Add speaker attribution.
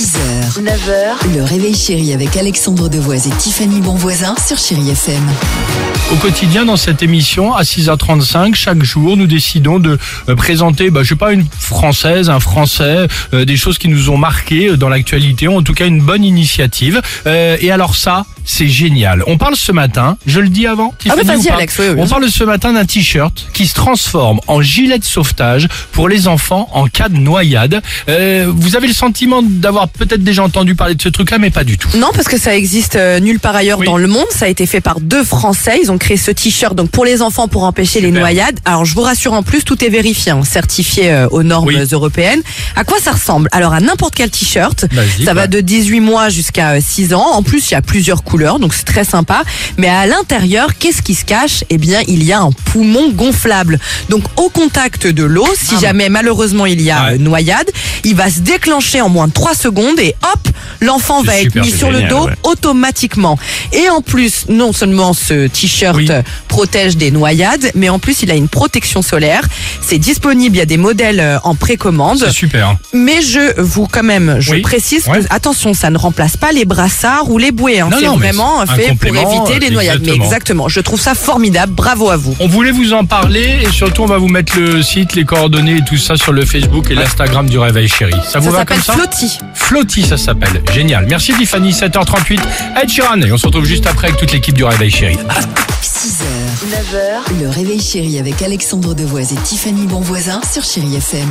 Speaker 1: 6h, 9h, le réveil chéri avec Alexandre Devoise et Tiffany Bonvoisin sur Chérie FM.
Speaker 2: Au quotidien, dans cette émission, à 6h35, chaque jour, nous décidons de euh, présenter, bah, je sais pas, une française, un français, euh, des choses qui nous ont marqué euh, dans l'actualité, en tout cas une bonne initiative. Et alors ça, c'est génial. On parle ce matin, je le dis avant,
Speaker 3: Ah bah vas-y, Alex, oui, oui,
Speaker 2: On parle ce matin d'un t-shirt qui se transforme en gilet de sauvetage pour les enfants en cas de noyade. Euh, vous avez le sentiment d'avoir peut-être déjà entendu parler de ce truc-là, mais pas du tout.
Speaker 3: Non, parce que ça existe euh, nulle part ailleurs
Speaker 2: Oui.
Speaker 3: dans le monde. Ça a été fait par deux Français. Ils ont créé ce t-shirt donc pour les enfants pour empêcher les noyades. Alors je vous rassure en plus, tout est vérifié, hein, certifié euh, aux normes européennes. À quoi ça ressemble? Alors à n'importe quel t-shirt. Ça va de 18 mois jusqu'à euh, 6 ans. En plus, il y a plusieurs couleurs, donc c'est très sympa. Mais à l'intérieur, qu'est-ce qui se cache? Eh bien, il y a un poumon gonflable. Donc au contact de l'eau, si
Speaker 2: Ah.
Speaker 3: jamais malheureusement il y a
Speaker 2: Ouais.
Speaker 3: noyade, il va se déclencher en moins de 3 secondes et hop, l'enfant va être mis sur le dos
Speaker 2: ouais.
Speaker 3: automatiquement. Et en plus, non seulement ce t-shirt
Speaker 2: Oui.
Speaker 3: protège des noyades, mais en plus il a une protection solaire. C'est disponible, il y a des modèles euh, en précommande.
Speaker 2: C'est super.
Speaker 3: Mais je vous quand même, je
Speaker 2: Oui.
Speaker 3: précise
Speaker 2: Ouais.
Speaker 3: que attention, ça ne remplace pas les brassards ou les bouées. hein.
Speaker 2: Non,
Speaker 3: vraiment fait pour éviter les noyades. Mais
Speaker 2: exactement.
Speaker 3: exactement, je trouve ça formidable. Bravo à vous.
Speaker 2: On voulait vous en parler et surtout on va vous mettre le site, les coordonnées et tout ça sur le Facebook et l'Instagram du Réveil Chéri. Ça vous
Speaker 3: Ça
Speaker 2: va
Speaker 3: s'appelle
Speaker 2: comme ça
Speaker 3: Flotti.
Speaker 2: Flotti, ça s'appelle. Génial. Merci Tiffany, 7h38. Ed Sheeran et on se retrouve juste après avec toute l'équipe du Réveil Chéri.
Speaker 1: 6h, 9h, le réveil chéri avec Alexandre Devoise et Tiffany Bonvoisin sur Chérie FM.